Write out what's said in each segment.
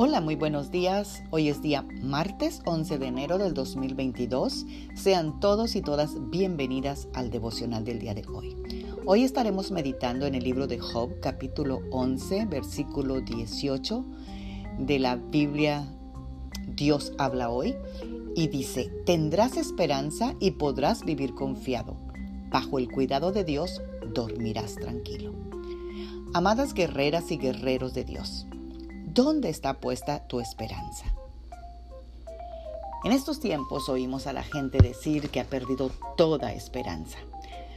Hola, muy buenos días. Hoy es día martes 11 de enero del 2022. Sean todos y todas bienvenidas al devocional del día de hoy. Hoy estaremos meditando en el libro de Job, capítulo 11, versículo 18 de la Biblia Dios habla hoy y dice, tendrás esperanza y podrás vivir confiado. Bajo el cuidado de Dios dormirás tranquilo. Amadas guerreras y guerreros de Dios, ¿Dónde está puesta tu esperanza? En estos tiempos oímos a la gente decir que ha perdido toda esperanza.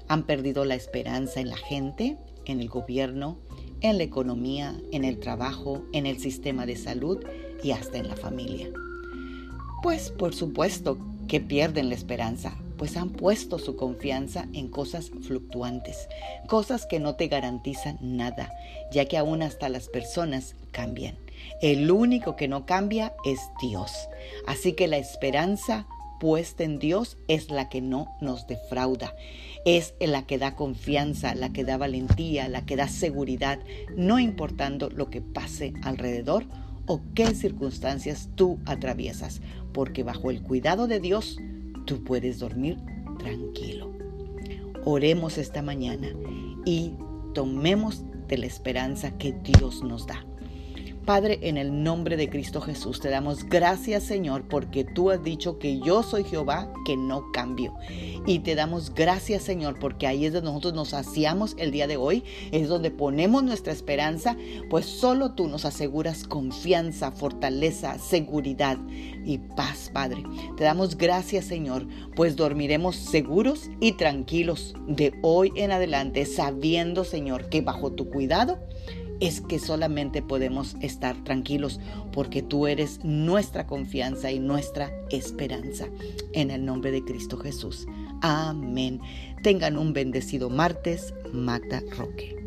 Han perdido la esperanza en la gente, en el gobierno, en la economía, en el trabajo, en el sistema de salud y hasta en la familia. Pues por supuesto que pierden la esperanza, pues han puesto su confianza en cosas fluctuantes, cosas que no te garantizan nada, ya que aún hasta las personas cambian. El único que no cambia es Dios. Así que la esperanza puesta en Dios es la que no nos defrauda. Es la que da confianza, la que da valentía, la que da seguridad, no importando lo que pase alrededor o qué circunstancias tú atraviesas, porque bajo el cuidado de Dios tú puedes dormir tranquilo. Oremos esta mañana y tomemos de la esperanza que Dios nos da. Padre, en el nombre de Cristo Jesús, te damos gracias, Señor, porque tú has dicho que yo soy Jehová, que no cambio. Y te damos gracias, Señor, porque ahí es donde nosotros nos hacíamos el día de hoy, es donde ponemos nuestra esperanza, pues solo tú nos aseguras confianza, fortaleza, seguridad y paz, Padre. Te damos gracias, Señor, pues dormiremos seguros y tranquilos de hoy en adelante, sabiendo, Señor, que bajo tu cuidado, es que solamente podemos estar tranquilos porque tú eres nuestra confianza y nuestra esperanza. En el nombre de Cristo Jesús. Amén. Tengan un bendecido martes, Magda Roque.